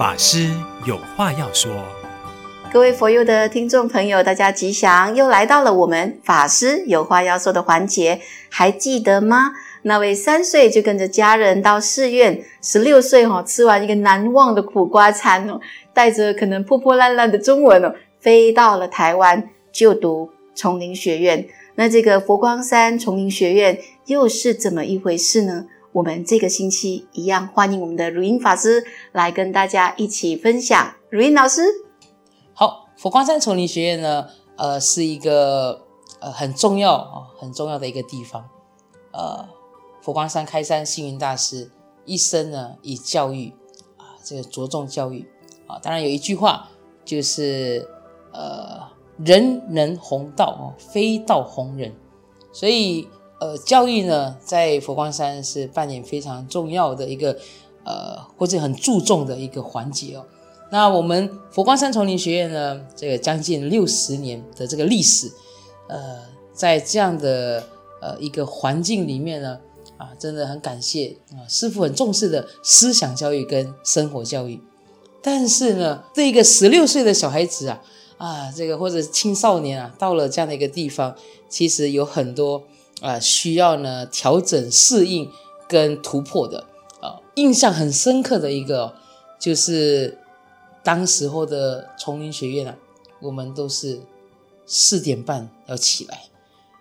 法师有话要说，各位佛友的听众朋友，大家吉祥！又来到了我们法师有话要说的环节，还记得吗？那位三岁就跟着家人到寺院，十六岁哈吃完一个难忘的苦瓜餐哦，带着可能破破烂烂的中文哦，飞到了台湾就读丛林学院。那这个佛光山丛林学院又是怎么一回事呢？我们这个星期一样欢迎我们的如音法师来跟大家一起分享。如音老师，好，佛光山丛林学院呢，呃，是一个呃很重要啊，很重要的一个地方。呃，佛光山开山星云大师一生呢以教育啊，这个着重教育啊，当然有一句话就是呃，人人弘道哦，非道弘人，所以。呃，教育呢，在佛光山是扮演非常重要的一个，呃，或者很注重的一个环节哦。那我们佛光山丛林学院呢，这个将近六十年的这个历史，呃，在这样的呃一个环境里面呢，啊，真的很感谢啊，师父很重视的思想教育跟生活教育。但是呢，这一个十六岁的小孩子啊，啊，这个或者青少年啊，到了这样的一个地方，其实有很多。啊，需要呢调整、适应跟突破的啊，印象很深刻的一个就是当时候的丛林学院啊，我们都是四点半要起来，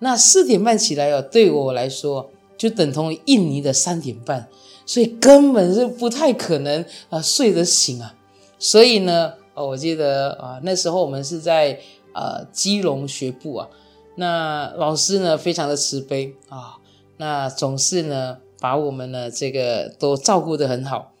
那四点半起来哦，对我来说就等同于印尼的三点半，所以根本是不太可能啊睡得醒啊，所以呢，哦，我记得啊那时候我们是在啊基隆学部啊。那老师呢，非常的慈悲啊，那总是呢把我们呢这个都照顾得很好。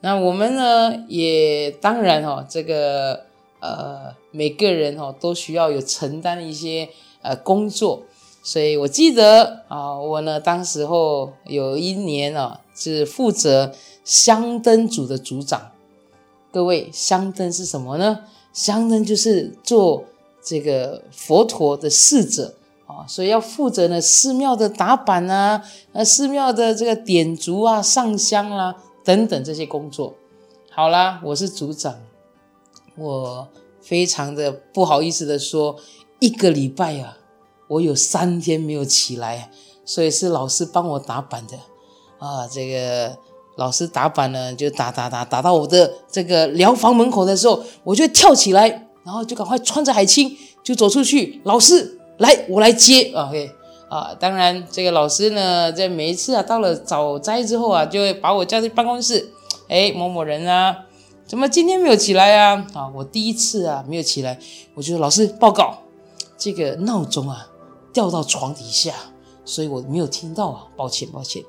那我们呢也当然、哦，这个呃每个人、哦、都需要有承担一些呃工作，所以我记得啊，我呢当时候有一年啊是负责香灯组的组长。各位，香灯是什么呢？香灯就是做。这个佛陀的侍者啊，所以要负责呢寺庙的打板啊，呃寺庙的这个点烛啊、上香啊等等这些工作。好啦，我是组长，我非常的不好意思的说，一个礼拜啊，我有三天没有起来，所以是老师帮我打板的啊。这个老师打板呢，就打打打打到我的这个寮房门口的时候，我就跳起来。然后就赶快穿着海青就走出去，老师来，我来接。OK 啊，当然这个老师呢，在每一次啊到了早斋之后啊，就会把我叫去办公室。哎，某某人啊，怎么今天没有起来啊？啊，我第一次啊没有起来，我就说老师报告，这个闹钟啊掉到床底下，所以我没有听到啊，抱歉抱歉。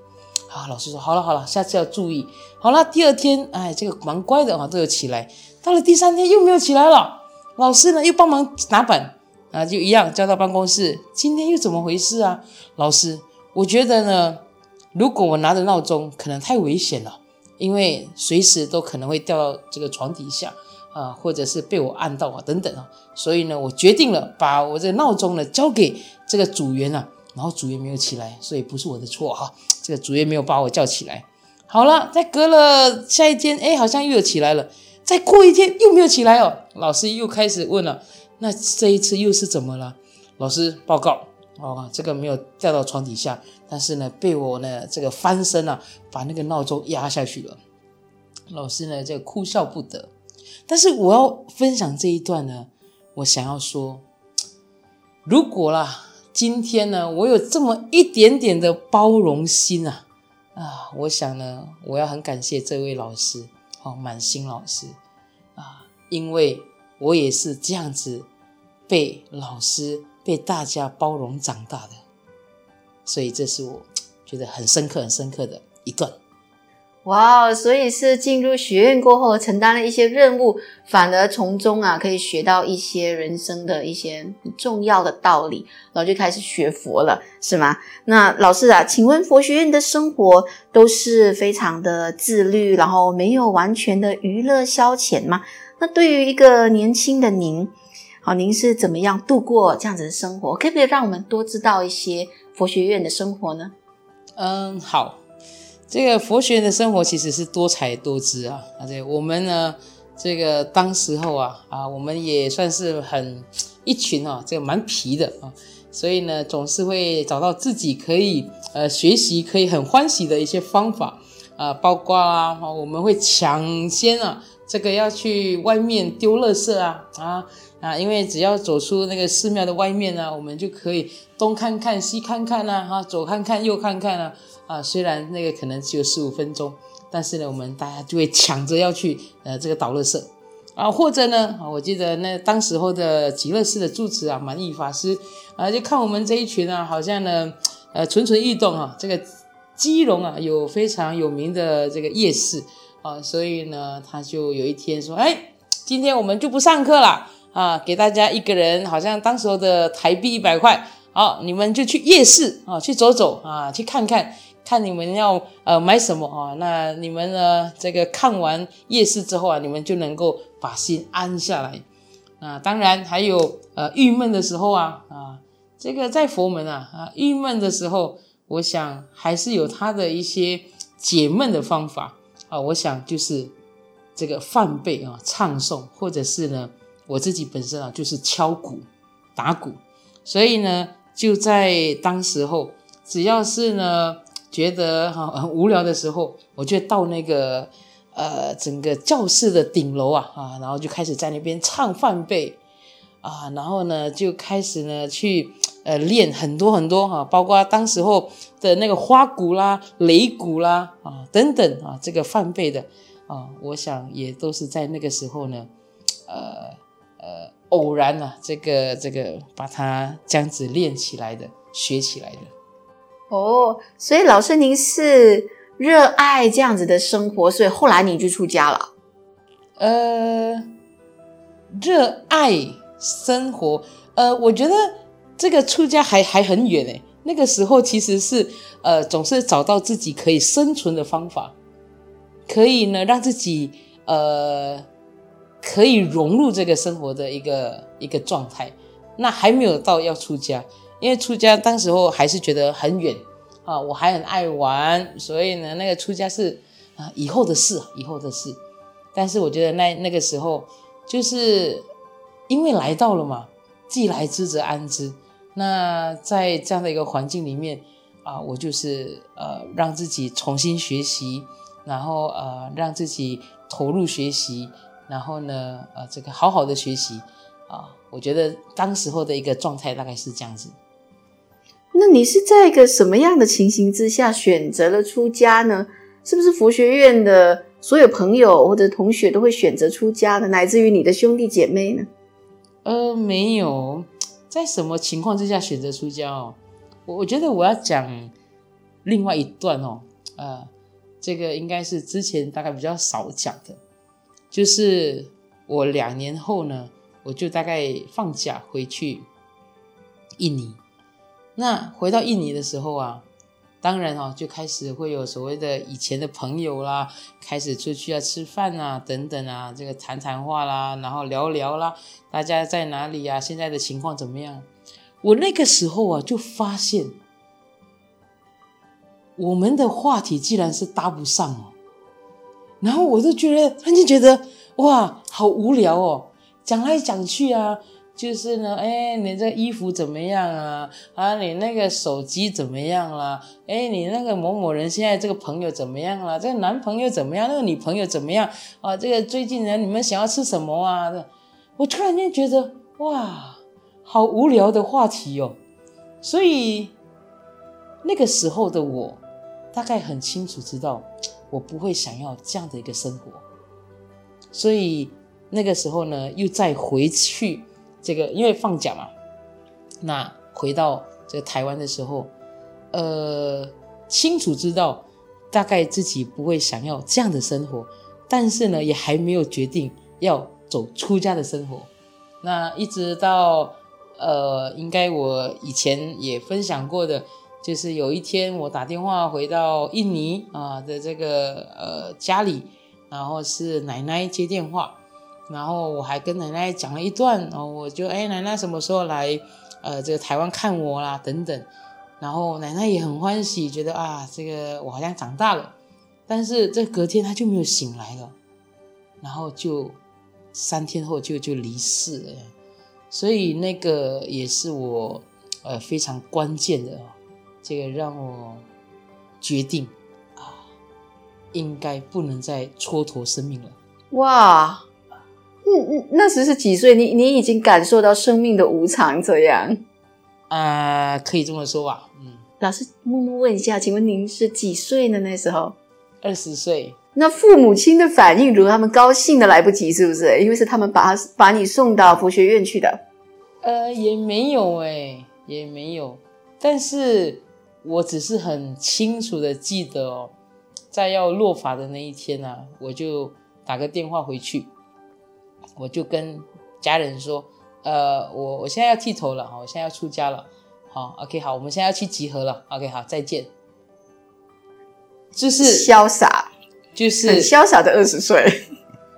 啊，老师说好了好了，下次要注意。好了，第二天哎，这个蛮乖的啊，都有起来。到了第三天又没有起来了。老师呢又帮忙拿板啊，就一样叫到办公室。今天又怎么回事啊？老师，我觉得呢，如果我拿着闹钟，可能太危险了，因为随时都可能会掉到这个床底下啊，或者是被我按到啊，等等啊。所以呢，我决定了，把我这个闹钟呢交给这个组员啊。然后组员没有起来，所以不是我的错哈。这个组员没有把我叫起来。好了，再隔了下一天，哎，好像又有起来了。再过一天又没有起来哦，老师又开始问了，那这一次又是怎么了？老师报告哦，这个没有掉到床底下，但是呢，被我呢这个翻身啊，把那个闹钟压下去了。老师呢就哭笑不得。但是我要分享这一段呢，我想要说，如果啦，今天呢，我有这么一点点的包容心啊，啊，我想呢，我要很感谢这位老师。哦，满心老师啊，因为我也是这样子被老师、被大家包容长大的，所以这是我觉得很深刻、很深刻的一段。哇哦，所以是进入学院过后，承担了一些任务，反而从中啊可以学到一些人生的一些重要的道理，然后就开始学佛了，是吗？那老师啊，请问佛学院的生活都是非常的自律，然后没有完全的娱乐消遣吗？那对于一个年轻的您，好，您是怎么样度过这样子的生活？可不可以让我们多知道一些佛学院的生活呢？嗯，好。这个佛学的生活其实是多彩多姿啊，而且我们呢，这个当时候啊啊，我们也算是很一群啊，这个蛮皮的啊，所以呢，总是会找到自己可以呃学习可以很欢喜的一些方法啊，包括啊，我们会抢先啊，这个要去外面丢垃圾啊啊。啊，因为只要走出那个寺庙的外面呢，我们就可以东看看西看看呐，哈，左看看右看看啊，啊，虽然那个可能只有十五分钟，但是呢，我们大家就会抢着要去呃这个倒垃圾啊，或者呢，我记得那当时候的极乐寺的住持啊，满意法师啊，就看我们这一群啊，好像呢，呃，蠢蠢欲动啊，这个基隆啊有非常有名的这个夜市啊，所以呢，他就有一天说，哎，今天我们就不上课了。啊，给大家一个人，好像当时候的台币一百块，好，你们就去夜市啊，去走走啊，去看看，看你们要呃买什么啊？那你们呢？这个看完夜市之后啊，你们就能够把心安下来。啊，当然还有呃郁闷的时候啊啊，这个在佛门啊啊郁闷的时候，我想还是有他的一些解闷的方法啊。我想就是这个梵呗啊，唱诵，或者是呢。我自己本身啊，就是敲鼓、打鼓，所以呢，就在当时候，只要是呢觉得哈很无聊的时候，我就到那个呃整个教室的顶楼啊啊，然后就开始在那边唱梵呗啊，然后呢就开始呢去呃练很多很多哈、啊，包括当时候的那个花鼓啦、擂鼓啦啊等等啊，这个梵呗的啊，我想也都是在那个时候呢，呃。呃，偶然啊，这个这个把它这样子练起来的，学起来的。哦，所以老师您是热爱这样子的生活，所以后来你就出家了。呃，热爱生活，呃，我觉得这个出家还还很远诶。那个时候其实是呃，总是找到自己可以生存的方法，可以呢让自己呃。可以融入这个生活的一个一个状态，那还没有到要出家，因为出家当时候还是觉得很远啊，我还很爱玩，所以呢，那个出家是啊以后的事，以后的事。但是我觉得那那个时候，就是因为来到了嘛，既来之则安之。那在这样的一个环境里面啊，我就是呃让自己重新学习，然后呃让自己投入学习。然后呢，呃，这个好好的学习啊，我觉得当时候的一个状态大概是这样子。那你是在一个什么样的情形之下选择了出家呢？是不是佛学院的所有朋友或者同学都会选择出家的，乃至于你的兄弟姐妹呢？呃，没有，在什么情况之下选择出家哦？我我觉得我要讲另外一段哦，呃，这个应该是之前大概比较少讲的。就是我两年后呢，我就大概放假回去印尼。那回到印尼的时候啊，当然哦，就开始会有所谓的以前的朋友啦，开始出去啊吃饭啊，等等啊，这个谈谈话啦，然后聊聊啦，大家在哪里呀？现在的情况怎么样？我那个时候啊，就发现我们的话题既然是搭不上哦。然后我就觉得，突然间觉得哇，好无聊哦，讲来讲去啊，就是呢，哎，你这衣服怎么样啊？啊，你那个手机怎么样啦？哎，你那个某某人现在这个朋友怎么样啦？这个男朋友怎么样？那个女朋友怎么样？啊，这个最近呢，你们想要吃什么啊？我突然间觉得哇，好无聊的话题哦。所以那个时候的我，大概很清楚知道。我不会想要这样的一个生活，所以那个时候呢，又再回去这个，因为放假嘛，那回到这个台湾的时候，呃，清楚知道大概自己不会想要这样的生活，但是呢，也还没有决定要走出家的生活。那一直到呃，应该我以前也分享过的。就是有一天我打电话回到印尼啊的这个呃家里，然后是奶奶接电话，然后我还跟奶奶讲了一段，然后我就哎奶奶什么时候来呃这个台湾看我啦等等，然后奶奶也很欢喜，觉得啊这个我好像长大了但是这隔天他就没有醒来了，然后就三天后就就离世了。所以那个也是我呃非常关键的，这个让我决定啊，应该不能再蹉跎生命了。哇，嗯嗯，那时是几岁？你你已经感受到生命的无常这样？啊、呃，可以这么说吧。嗯，老师默默问一下，请问您是几岁呢？那时候二十岁。那父母亲的反应如何？他们高兴的来不及，是不是？因为是他们把他把你送到佛学院去的。呃，也没有哎，也没有。但是我只是很清楚的记得哦，在要落法的那一天呢、啊，我就打个电话回去，我就跟家人说。呃，我我现在要剃头了，我现在要出家了，好，OK，好，我们现在要去集合了，OK，好，再见。就是潇洒，就是很潇洒的二十岁。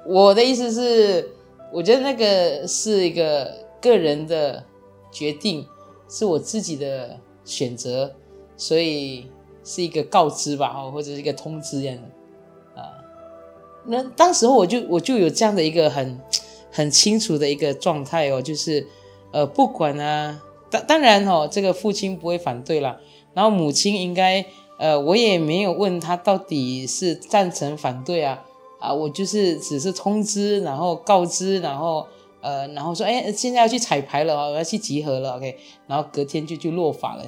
我的意思是，我觉得那个是一个个人的决定，是我自己的选择，所以是一个告知吧，或者是一个通知这样的啊。那当时候我就我就有这样的一个很。很清楚的一个状态哦，就是，呃，不管啊，当当然哦，这个父亲不会反对啦，然后母亲应该，呃，我也没有问他到底是赞成反对啊，啊，我就是只是通知，然后告知，然后，呃，然后说，哎，现在要去彩排了哦，我要去集合了，OK，然后隔天就去落发了。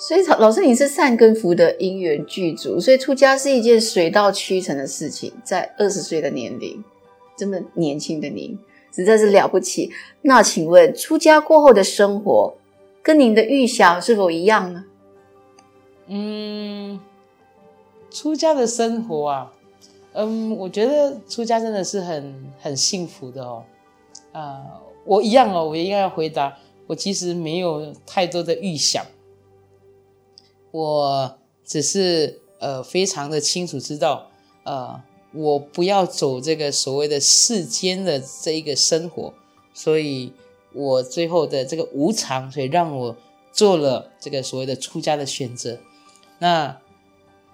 所以，老师，你是善根福德因缘具足，所以出家是一件水到渠成的事情，在二十岁的年龄。这么年轻的您，实在是了不起。那请问，出家过后的生活，跟您的预想是否一样呢？嗯，出家的生活啊，嗯，我觉得出家真的是很很幸福的哦。啊、我一样哦，我应该要回答，我其实没有太多的预想，我只是呃非常的清楚知道，呃。我不要走这个所谓的世间的这一个生活，所以我最后的这个无常，所以让我做了这个所谓的出家的选择。那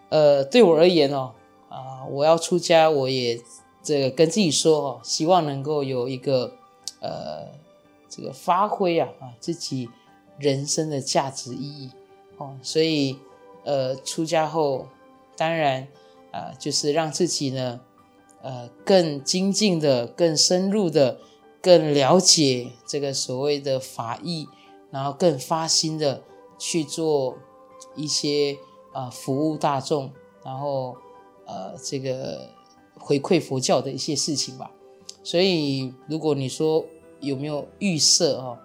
呃，对我而言哦，啊，我要出家，我也这个跟自己说哦，希望能够有一个呃这个发挥啊啊自己人生的价值意义哦，所以呃出家后，当然。啊，就是让自己呢，呃，更精进的、更深入的、更了解这个所谓的法义，然后更发心的去做一些啊、呃、服务大众，然后呃这个回馈佛教的一些事情吧。所以，如果你说有没有预设哦，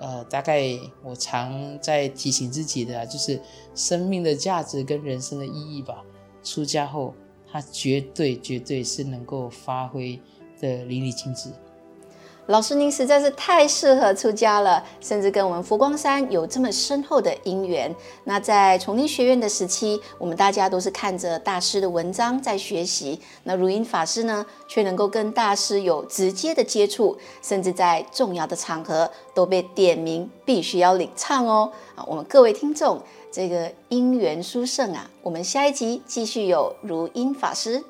呃，大概我常在提醒自己的，就是生命的价值跟人生的意义吧。出家后，他绝对绝对是能够发挥的淋漓尽致。老师，您实在是太适合出家了，甚至跟我们佛光山有这么深厚的因缘。那在崇林学院的时期，我们大家都是看着大师的文章在学习。那如音法师呢，却能够跟大师有直接的接触，甚至在重要的场合都被点名，必须要领唱哦。啊，我们各位听众。这个因缘殊胜啊！我们下一集继续有如音法师。